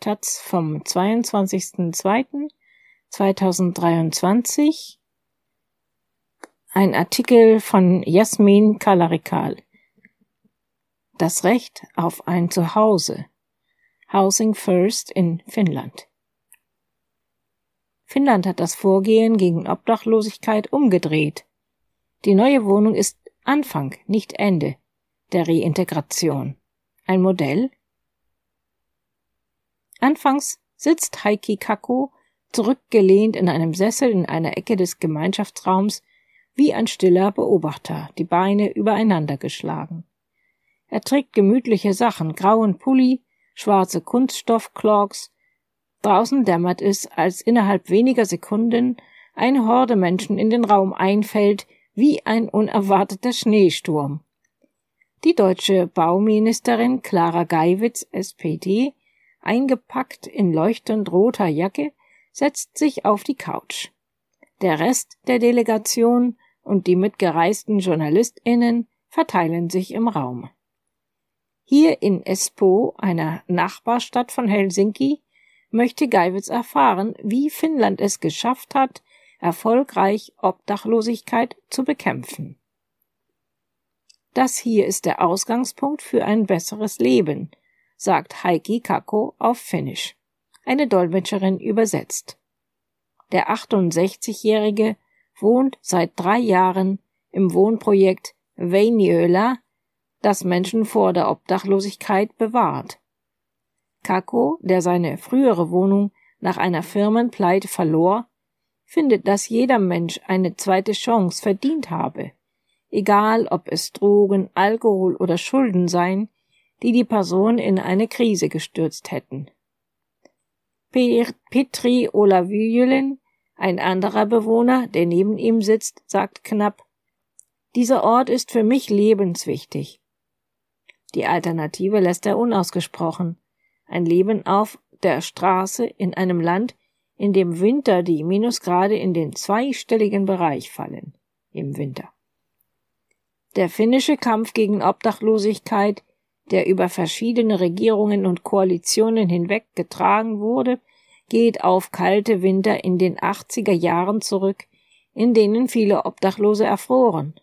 Taz vom 22.02.2023. Ein Artikel von Jasmin Kalarikal. Das Recht auf ein Zuhause. Housing First in Finnland. Finnland hat das Vorgehen gegen Obdachlosigkeit umgedreht. Die neue Wohnung ist Anfang, nicht Ende der Reintegration. Ein Modell? Anfangs sitzt Heiki Kakko zurückgelehnt in einem Sessel in einer Ecke des Gemeinschaftsraums wie ein stiller Beobachter, die Beine übereinander geschlagen. Er trägt gemütliche Sachen, grauen Pulli, schwarze Kunststoffclogs. Draußen dämmert es, als innerhalb weniger Sekunden eine Horde Menschen in den Raum einfällt, wie ein unerwarteter Schneesturm. Die deutsche Bauministerin Clara Geiwitz, SPD, eingepackt in leuchtend roter Jacke, setzt sich auf die Couch. Der Rest der Delegation und die mitgereisten JournalistInnen verteilen sich im Raum. Hier in Espoo, einer Nachbarstadt von Helsinki, möchte Geiwitz erfahren, wie Finnland es geschafft hat, erfolgreich Obdachlosigkeit zu bekämpfen. Das hier ist der Ausgangspunkt für ein besseres Leben, sagt Heiki Kakko auf Finnisch. Eine Dolmetscherin übersetzt. Der 68-Jährige wohnt seit drei Jahren im Wohnprojekt Veinjöla, das Menschen vor der Obdachlosigkeit bewahrt. Kakko, der seine frühere Wohnung nach einer Firmenpleite verlor, findet, dass jeder Mensch eine zweite Chance verdient habe egal ob es Drogen, Alkohol oder Schulden seien, die die Person in eine Krise gestürzt hätten. Petri Olavyjelen, ein anderer Bewohner, der neben ihm sitzt, sagt knapp, dieser Ort ist für mich lebenswichtig. Die Alternative lässt er unausgesprochen. Ein Leben auf der Straße in einem Land, in dem Winter die Minusgrade in den zweistelligen Bereich fallen. Im Winter. Der finnische Kampf gegen Obdachlosigkeit, der über verschiedene Regierungen und Koalitionen hinweg getragen wurde, geht auf kalte Winter in den 80er Jahren zurück, in denen viele Obdachlose erfroren.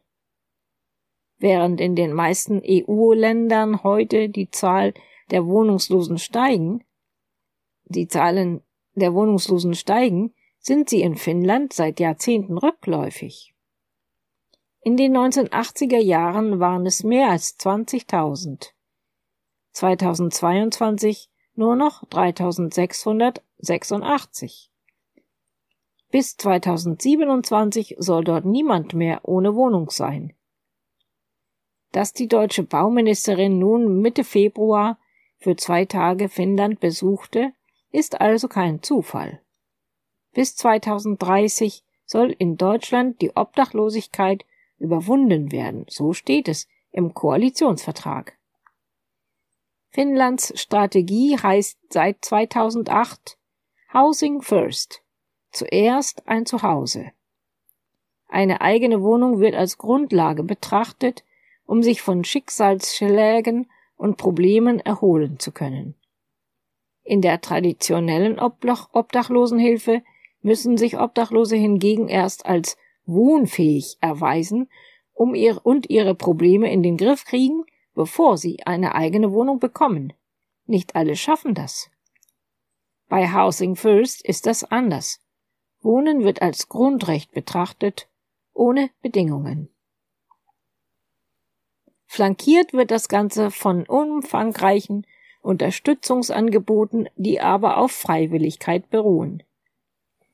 Während in den meisten EU-Ländern heute die Zahl der Wohnungslosen steigen, die Zahlen der Wohnungslosen steigen, sind sie in Finnland seit Jahrzehnten rückläufig. In den 1980er Jahren waren es mehr als 20.000. 2022 nur noch 3686. Bis 2027 soll dort niemand mehr ohne Wohnung sein. Dass die deutsche Bauministerin nun Mitte Februar für zwei Tage Finnland besuchte, ist also kein Zufall. Bis 2030 soll in Deutschland die Obdachlosigkeit überwunden werden. So steht es im Koalitionsvertrag. Finnlands Strategie heißt seit 2008 Housing First. Zuerst ein Zuhause. Eine eigene Wohnung wird als Grundlage betrachtet, um sich von Schicksalsschlägen und Problemen erholen zu können. In der traditionellen Obdachlosenhilfe müssen sich Obdachlose hingegen erst als wohnfähig erweisen um ihr und ihre Probleme in den Griff kriegen, bevor sie eine eigene Wohnung bekommen. Nicht alle schaffen das. Bei Housing First ist das anders. Wohnen wird als Grundrecht betrachtet, ohne Bedingungen. Flankiert wird das Ganze von umfangreichen Unterstützungsangeboten, die aber auf Freiwilligkeit beruhen.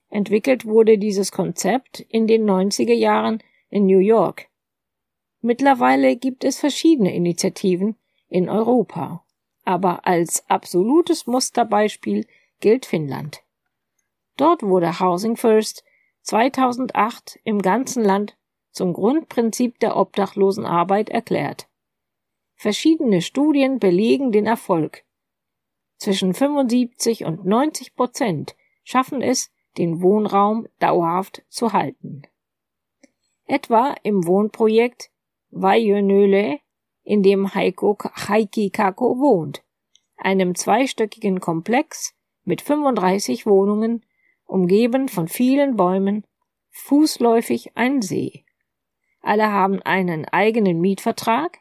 Entwickelt wurde dieses Konzept in den 90er Jahren in New York. Mittlerweile gibt es verschiedene Initiativen in Europa, aber als absolutes Musterbeispiel gilt Finnland. Dort wurde Housing First 2008 im ganzen Land zum Grundprinzip der Obdachlosenarbeit erklärt. Verschiedene Studien belegen den Erfolg. Zwischen 75 und 90 Prozent schaffen es, den Wohnraum dauerhaft zu halten. Etwa im Wohnprojekt Vajönöle, in dem Heiko Heiki Kako wohnt. einem zweistöckigen Komplex mit 35 Wohnungen, umgeben von vielen Bäumen, fußläufig ein See. Alle haben einen eigenen Mietvertrag,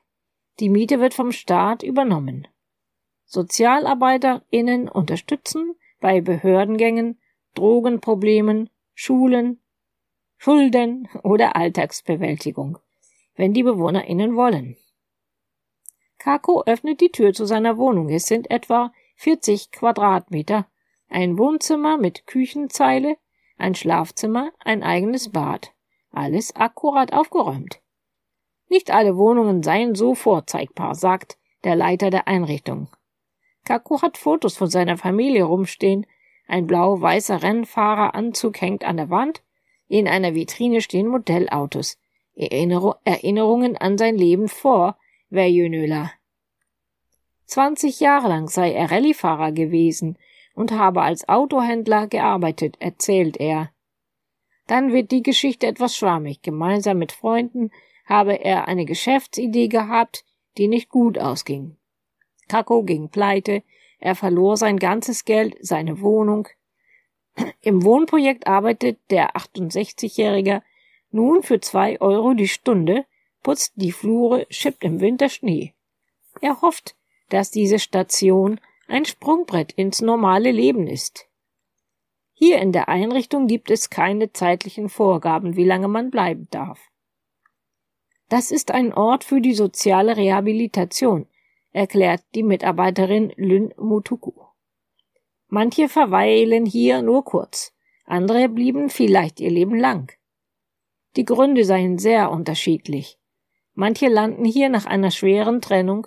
die Miete wird vom Staat übernommen. SozialarbeiterInnen unterstützen bei Behördengängen, Drogenproblemen, Schulen, Schulden oder Alltagsbewältigung, wenn die BewohnerInnen wollen. Kako öffnet die Tür zu seiner Wohnung. Es sind etwa 40 Quadratmeter, ein Wohnzimmer mit Küchenzeile, ein Schlafzimmer, ein eigenes Bad. Alles akkurat aufgeräumt. Nicht alle Wohnungen seien so vorzeigbar, sagt der Leiter der Einrichtung. Kako hat Fotos von seiner Familie rumstehen, ein blau-weißer Rennfahreranzug hängt an der Wand, in einer Vitrine stehen Modellautos. Erinner Erinnerungen an sein Leben vor Väinölä. 20 Jahre lang sei er Rallyefahrer gewesen und habe als Autohändler gearbeitet, erzählt er. Dann wird die Geschichte etwas schwammig. Gemeinsam mit Freunden habe er eine Geschäftsidee gehabt, die nicht gut ausging. Kako ging pleite, er verlor sein ganzes Geld, seine Wohnung. Im Wohnprojekt arbeitet der 68-Jährige nun für zwei Euro die Stunde, putzt die Flure, schippt im Winter Schnee. Er hofft, dass diese Station ein Sprungbrett ins normale Leben ist. Hier in der Einrichtung gibt es keine zeitlichen Vorgaben, wie lange man bleiben darf. Das ist ein Ort für die soziale Rehabilitation, erklärt die Mitarbeiterin Lynn Mutuku. Manche verweilen hier nur kurz, andere blieben vielleicht ihr Leben lang. Die Gründe seien sehr unterschiedlich. Manche landen hier nach einer schweren Trennung,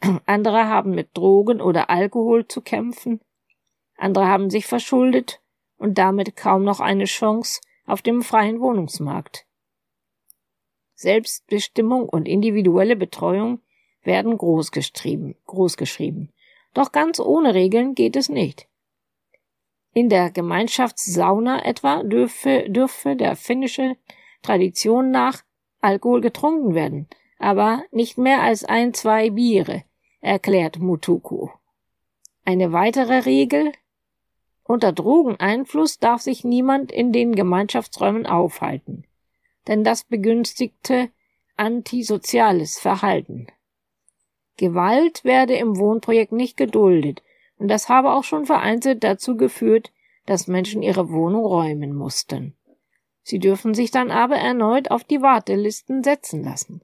andere haben mit Drogen oder Alkohol zu kämpfen, andere haben sich verschuldet und damit kaum noch eine Chance auf dem freien Wohnungsmarkt. Selbstbestimmung und individuelle Betreuung werden großgeschrieben, großgeschrieben. Doch ganz ohne Regeln geht es nicht. In der Gemeinschaftssauna etwa dürfe, dürfe der finnische Tradition nach Alkohol getrunken werden, aber nicht mehr als ein, zwei Biere, erklärt Mutuku. Eine weitere Regel unter Drogeneinfluss darf sich niemand in den Gemeinschaftsräumen aufhalten, denn das begünstigte antisoziales Verhalten. Gewalt werde im Wohnprojekt nicht geduldet, und das habe auch schon vereinzelt dazu geführt, dass Menschen ihre Wohnung räumen mussten. Sie dürfen sich dann aber erneut auf die Wartelisten setzen lassen.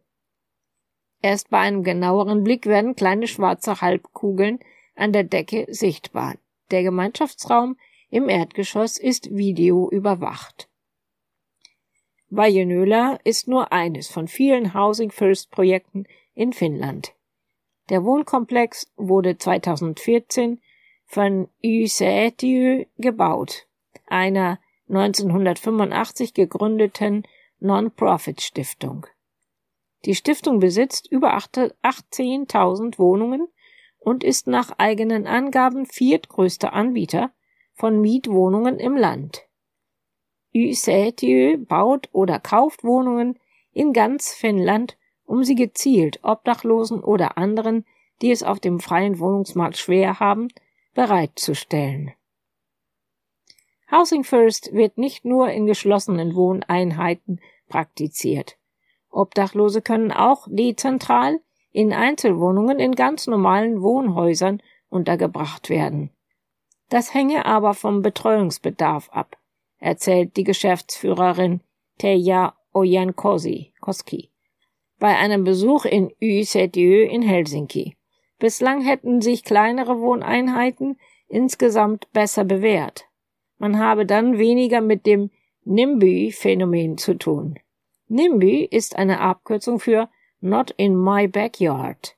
Erst bei einem genaueren Blick werden kleine schwarze Halbkugeln an der Decke sichtbar. Der Gemeinschaftsraum im Erdgeschoss ist videoüberwacht. Vajenöla ist nur eines von vielen Housing First Projekten in Finnland. Der Wohnkomplex wurde 2014 von Ysäätiö gebaut, einer 1985 gegründeten Non-Profit-Stiftung. Die Stiftung besitzt über 18.000 Wohnungen und ist nach eigenen Angaben viertgrößter Anbieter von Mietwohnungen im Land. Ysäätiö baut oder kauft Wohnungen in ganz Finnland um sie gezielt Obdachlosen oder anderen, die es auf dem freien Wohnungsmarkt schwer haben, bereitzustellen. Housing First wird nicht nur in geschlossenen Wohneinheiten praktiziert. Obdachlose können auch dezentral in Einzelwohnungen in ganz normalen Wohnhäusern untergebracht werden. Das hänge aber vom Betreuungsbedarf ab, erzählt die Geschäftsführerin Teja Ojankoski bei einem Besuch in Ysetiö in Helsinki. Bislang hätten sich kleinere Wohneinheiten insgesamt besser bewährt. Man habe dann weniger mit dem NIMBY-Phänomen zu tun. NIMBY ist eine Abkürzung für Not in my backyard,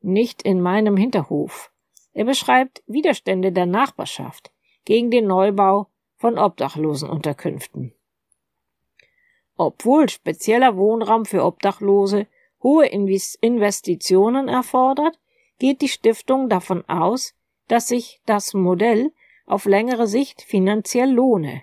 nicht in meinem Hinterhof. Er beschreibt Widerstände der Nachbarschaft gegen den Neubau von Obdachlosenunterkünften. Obwohl spezieller Wohnraum für Obdachlose hohe Investitionen erfordert, geht die Stiftung davon aus, dass sich das Modell auf längere Sicht finanziell lohne.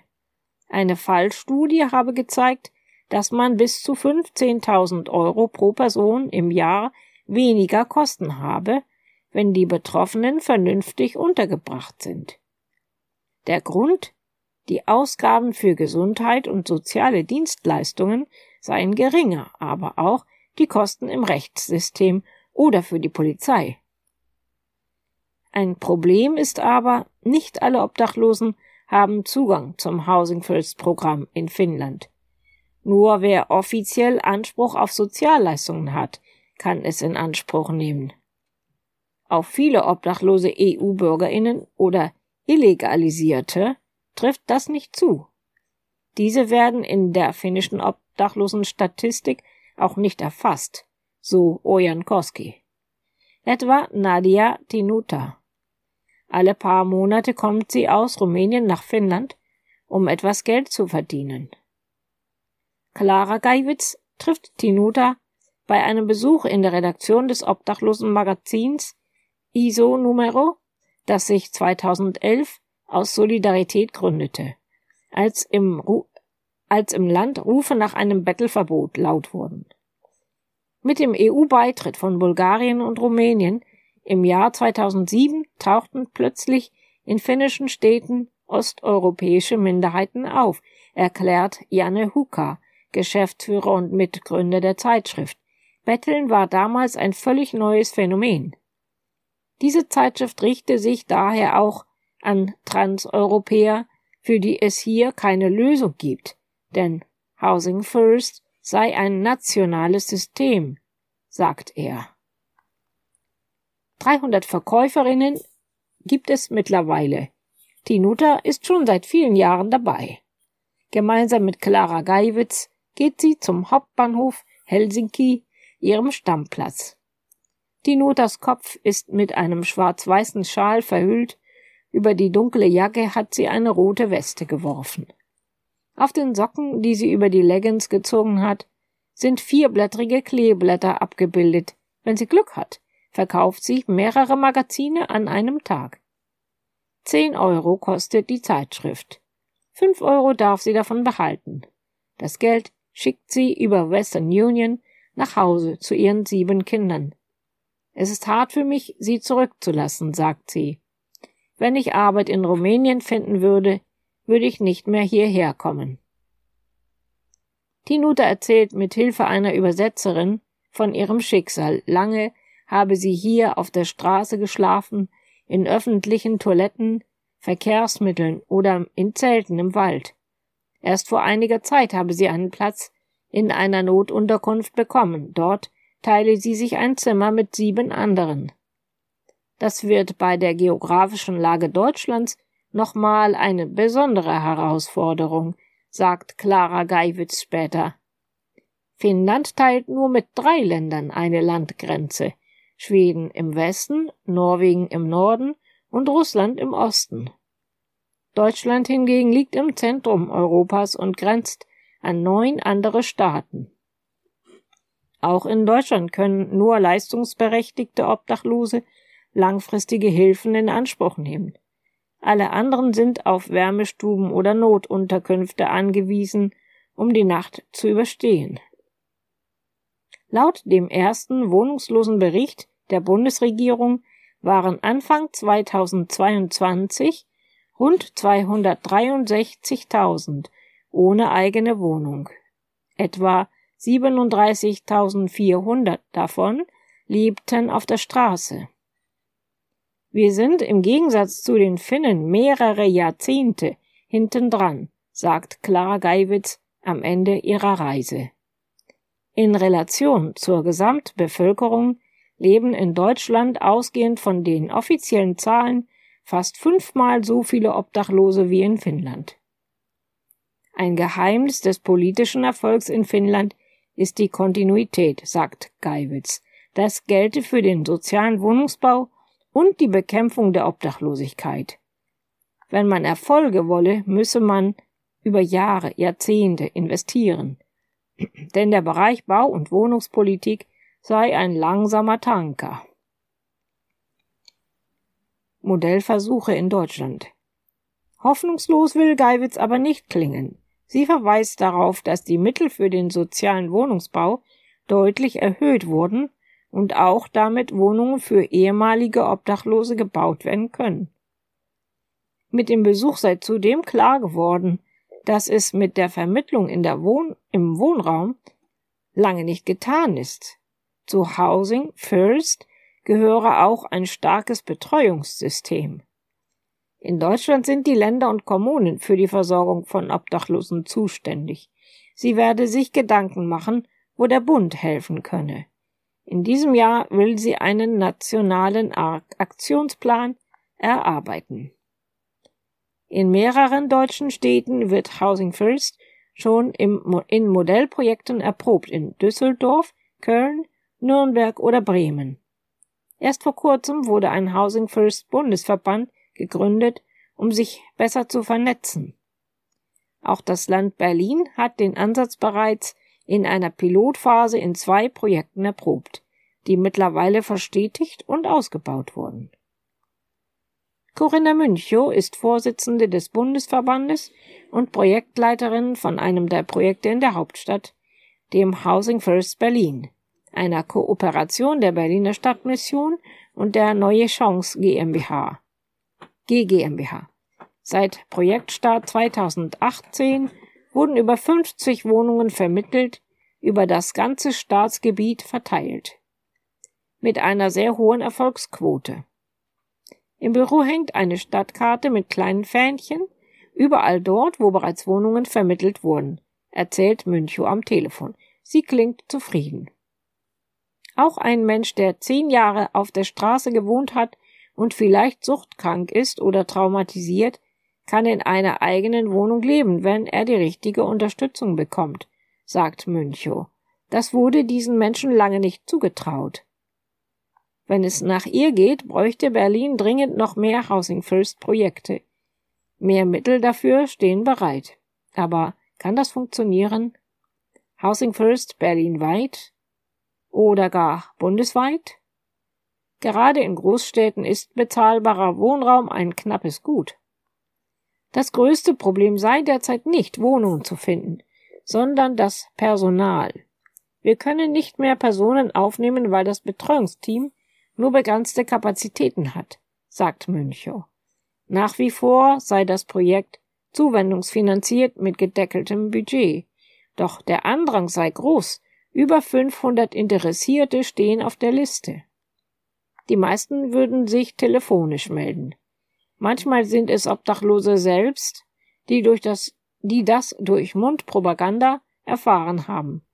Eine Fallstudie habe gezeigt, dass man bis zu 15.000 Euro pro Person im Jahr weniger Kosten habe, wenn die Betroffenen vernünftig untergebracht sind. Der Grund, die Ausgaben für Gesundheit und soziale Dienstleistungen seien geringer, aber auch die Kosten im Rechtssystem oder für die Polizei. Ein Problem ist aber, nicht alle Obdachlosen haben Zugang zum Housing First Programm in Finnland. Nur wer offiziell Anspruch auf Sozialleistungen hat, kann es in Anspruch nehmen. Auf viele obdachlose EU-Bürgerinnen oder Illegalisierte trifft das nicht zu. Diese werden in der finnischen Obdachlosenstatistik auch nicht erfasst, so Ojankowski. Etwa Nadia Tinuta. Alle paar Monate kommt sie aus Rumänien nach Finnland, um etwas Geld zu verdienen. Clara Geiwitz trifft Tinuta bei einem Besuch in der Redaktion des obdachlosen Magazins ISO Numero, das sich 2011 aus Solidarität gründete, als im, Ru als im Land Rufe nach einem Bettelverbot laut wurden. Mit dem EU-Beitritt von Bulgarien und Rumänien im Jahr 2007 tauchten plötzlich in finnischen Städten osteuropäische Minderheiten auf, erklärt Janne Huka, Geschäftsführer und Mitgründer der Zeitschrift. Betteln war damals ein völlig neues Phänomen. Diese Zeitschrift richte sich daher auch an Transeuropäer, für die es hier keine Lösung gibt, denn Housing First sei ein nationales System, sagt er. 300 Verkäuferinnen gibt es mittlerweile. Tinuta ist schon seit vielen Jahren dabei. Gemeinsam mit Clara Geiwitz geht sie zum Hauptbahnhof Helsinki, ihrem Stammplatz. Tinutas Kopf ist mit einem schwarz-weißen Schal verhüllt, über die dunkle Jacke hat sie eine rote Weste geworfen. Auf den Socken, die sie über die Leggings gezogen hat, sind vierblättrige Kleeblätter abgebildet. Wenn sie Glück hat, verkauft sie mehrere Magazine an einem Tag. Zehn Euro kostet die Zeitschrift. Fünf Euro darf sie davon behalten. Das Geld schickt sie über Western Union nach Hause zu ihren sieben Kindern. Es ist hart für mich, sie zurückzulassen, sagt sie. Wenn ich Arbeit in Rumänien finden würde, würde ich nicht mehr hierher kommen. Tinuta erzählt mit Hilfe einer Übersetzerin von ihrem Schicksal. Lange habe sie hier auf der Straße geschlafen, in öffentlichen Toiletten, Verkehrsmitteln oder in Zelten im Wald. Erst vor einiger Zeit habe sie einen Platz in einer Notunterkunft bekommen. Dort teile sie sich ein Zimmer mit sieben anderen. Das wird bei der geografischen Lage Deutschlands nochmal eine besondere Herausforderung, sagt Clara Geiwitz später. Finnland teilt nur mit drei Ländern eine Landgrenze, Schweden im Westen, Norwegen im Norden und Russland im Osten. Deutschland hingegen liegt im Zentrum Europas und grenzt an neun andere Staaten. Auch in Deutschland können nur leistungsberechtigte Obdachlose langfristige Hilfen in Anspruch nehmen. Alle anderen sind auf Wärmestuben oder Notunterkünfte angewiesen, um die Nacht zu überstehen. Laut dem ersten Wohnungslosenbericht der Bundesregierung waren Anfang 2022 rund 263.000 ohne eigene Wohnung. Etwa 37.400 davon lebten auf der Straße. Wir sind im Gegensatz zu den Finnen mehrere Jahrzehnte hintendran, sagt Clara Geiwitz am Ende ihrer Reise. In Relation zur Gesamtbevölkerung leben in Deutschland ausgehend von den offiziellen Zahlen fast fünfmal so viele Obdachlose wie in Finnland. Ein Geheimnis des politischen Erfolgs in Finnland ist die Kontinuität, sagt Geiwitz. Das gelte für den sozialen Wohnungsbau und die Bekämpfung der Obdachlosigkeit. Wenn man Erfolge wolle, müsse man über Jahre, Jahrzehnte investieren denn der Bereich Bau- und Wohnungspolitik sei ein langsamer Tanker. Modellversuche in Deutschland. Hoffnungslos will Geiwitz aber nicht klingen. Sie verweist darauf, dass die Mittel für den sozialen Wohnungsbau deutlich erhöht wurden und auch damit Wohnungen für ehemalige Obdachlose gebaut werden können. Mit dem Besuch sei zudem klar geworden, dass es mit der Vermittlung in der Wohn im Wohnraum lange nicht getan ist. Zu Housing First gehöre auch ein starkes Betreuungssystem. In Deutschland sind die Länder und Kommunen für die Versorgung von Obdachlosen zuständig. Sie werde sich Gedanken machen, wo der Bund helfen könne. In diesem Jahr will sie einen nationalen Aktionsplan erarbeiten. In mehreren deutschen Städten wird Housing First schon im, in Modellprojekten erprobt in Düsseldorf, Köln, Nürnberg oder Bremen. Erst vor kurzem wurde ein Housing First Bundesverband gegründet, um sich besser zu vernetzen. Auch das Land Berlin hat den Ansatz bereits in einer Pilotphase in zwei Projekten erprobt, die mittlerweile verstetigt und ausgebaut wurden. Corinna Münchow ist Vorsitzende des Bundesverbandes und Projektleiterin von einem der Projekte in der Hauptstadt, dem Housing First Berlin, einer Kooperation der Berliner Stadtmission und der Neue Chance GmbH. GGmbH. Seit Projektstart 2018 wurden über 50 Wohnungen vermittelt, über das ganze Staatsgebiet verteilt. Mit einer sehr hohen Erfolgsquote. Im Büro hängt eine Stadtkarte mit kleinen Fähnchen, überall dort, wo bereits Wohnungen vermittelt wurden, erzählt Münchow am Telefon. Sie klingt zufrieden. Auch ein Mensch, der zehn Jahre auf der Straße gewohnt hat und vielleicht suchtkrank ist oder traumatisiert, kann in einer eigenen Wohnung leben, wenn er die richtige Unterstützung bekommt, sagt Münchow. Das wurde diesen Menschen lange nicht zugetraut. Wenn es nach ihr geht, bräuchte Berlin dringend noch mehr Housing First Projekte. Mehr Mittel dafür stehen bereit. Aber kann das funktionieren? Housing First Berlin weit? Oder gar bundesweit? Gerade in Großstädten ist bezahlbarer Wohnraum ein knappes Gut. Das größte Problem sei derzeit nicht Wohnungen zu finden, sondern das Personal. Wir können nicht mehr Personen aufnehmen, weil das Betreuungsteam nur begrenzte Kapazitäten hat, sagt Münchow. Nach wie vor sei das Projekt zuwendungsfinanziert mit gedeckeltem Budget. Doch der Andrang sei groß. Über 500 Interessierte stehen auf der Liste. Die meisten würden sich telefonisch melden. Manchmal sind es Obdachlose selbst, die durch das, die das durch Mundpropaganda erfahren haben.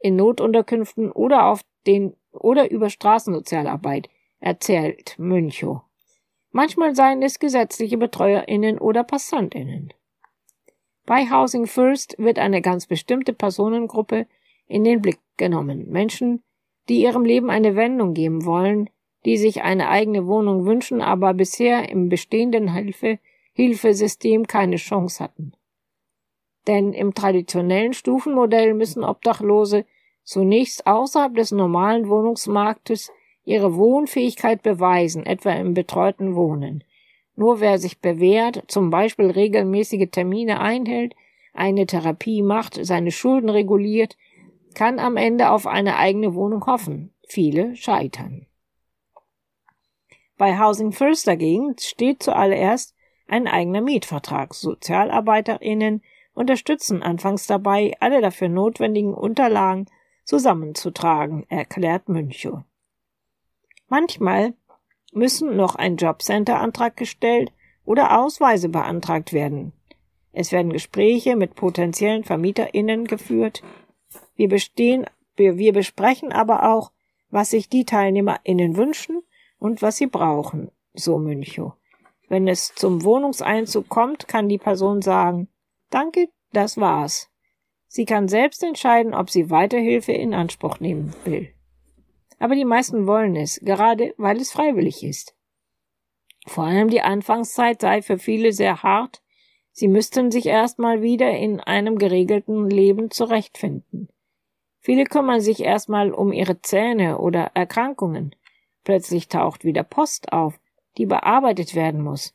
In Notunterkünften oder auf den oder über Straßensozialarbeit, erzählt Münchow. Manchmal seien es gesetzliche BetreuerInnen oder PassantInnen. Bei Housing First wird eine ganz bestimmte Personengruppe in den Blick genommen. Menschen, die ihrem Leben eine Wendung geben wollen, die sich eine eigene Wohnung wünschen, aber bisher im bestehenden Hilfe Hilfesystem keine Chance hatten. Denn im traditionellen Stufenmodell müssen Obdachlose zunächst außerhalb des normalen Wohnungsmarktes ihre Wohnfähigkeit beweisen, etwa im betreuten Wohnen. Nur wer sich bewährt, zum Beispiel regelmäßige Termine einhält, eine Therapie macht, seine Schulden reguliert, kann am Ende auf eine eigene Wohnung hoffen. Viele scheitern. Bei Housing First dagegen steht zuallererst ein eigener Mietvertrag. SozialarbeiterInnen unterstützen anfangs dabei, alle dafür notwendigen Unterlagen zusammenzutragen, erklärt Münchow. Manchmal müssen noch ein Jobcenter-Antrag gestellt oder Ausweise beantragt werden. Es werden Gespräche mit potenziellen VermieterInnen geführt. Wir bestehen, wir, besprechen aber auch, was sich die TeilnehmerInnen wünschen und was sie brauchen, so Münchow. Wenn es zum Wohnungseinzug kommt, kann die Person sagen, danke, das war's. Sie kann selbst entscheiden, ob sie Weiterhilfe in Anspruch nehmen will. Aber die meisten wollen es, gerade weil es freiwillig ist. Vor allem die Anfangszeit sei für viele sehr hart. Sie müssten sich erstmal wieder in einem geregelten Leben zurechtfinden. Viele kümmern sich erstmal um ihre Zähne oder Erkrankungen. Plötzlich taucht wieder Post auf, die bearbeitet werden muss.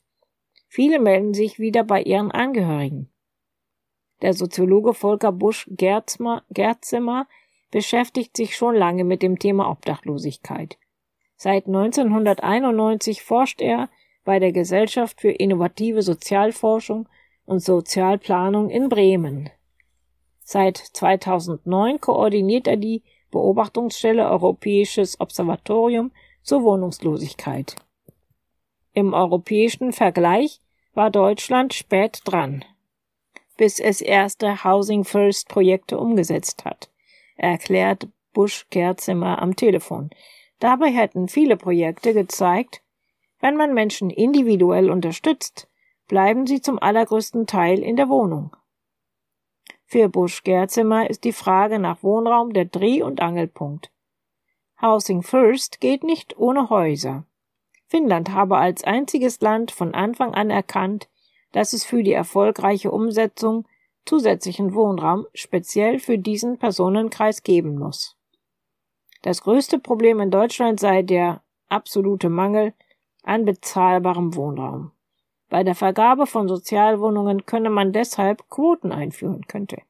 Viele melden sich wieder bei ihren Angehörigen. Der Soziologe Volker Busch Gerzimmer beschäftigt sich schon lange mit dem Thema Obdachlosigkeit. Seit 1991 forscht er bei der Gesellschaft für innovative Sozialforschung und Sozialplanung in Bremen. Seit 2009 koordiniert er die Beobachtungsstelle Europäisches Observatorium zur Wohnungslosigkeit. Im europäischen Vergleich war Deutschland spät dran, bis es erste Housing First Projekte umgesetzt hat, erklärt Busch Kerzimmer am Telefon. Dabei hätten viele Projekte gezeigt, wenn man Menschen individuell unterstützt, bleiben sie zum allergrößten Teil in der Wohnung. Für Busch Gerzimmer ist die Frage nach Wohnraum der Dreh- und Angelpunkt. Housing First geht nicht ohne Häuser. Finnland habe als einziges Land von Anfang an erkannt, dass es für die erfolgreiche Umsetzung zusätzlichen Wohnraum speziell für diesen Personenkreis geben muss. Das größte Problem in Deutschland sei der absolute Mangel an bezahlbarem Wohnraum. Bei der Vergabe von Sozialwohnungen könne man deshalb Quoten einführen könnte.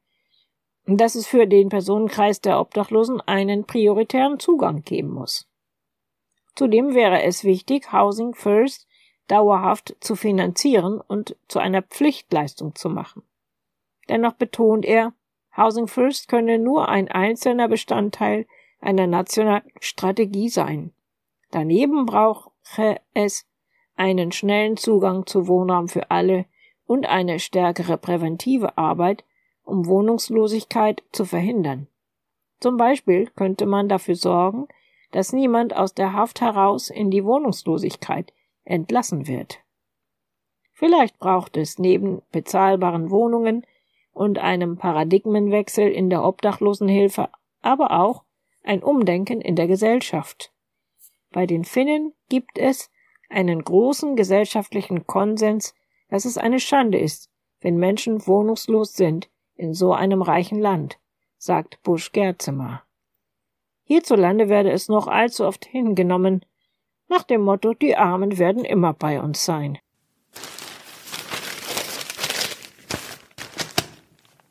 Dass es für den Personenkreis der Obdachlosen einen prioritären Zugang geben muss. Zudem wäre es wichtig, Housing First dauerhaft zu finanzieren und zu einer Pflichtleistung zu machen. Dennoch betont er, Housing First könne nur ein einzelner Bestandteil einer nationalen Strategie sein. Daneben brauche es einen schnellen Zugang zu Wohnraum für alle und eine stärkere präventive Arbeit, um Wohnungslosigkeit zu verhindern. Zum Beispiel könnte man dafür sorgen, dass niemand aus der Haft heraus in die Wohnungslosigkeit entlassen wird. Vielleicht braucht es neben bezahlbaren Wohnungen und einem Paradigmenwechsel in der Obdachlosenhilfe aber auch ein Umdenken in der Gesellschaft. Bei den Finnen gibt es einen großen gesellschaftlichen Konsens, dass es eine Schande ist, wenn Menschen wohnungslos sind in so einem reichen Land, sagt Busch Gerzemer. Hierzulande werde es noch allzu oft hingenommen, nach dem Motto, die Armen werden immer bei uns sein.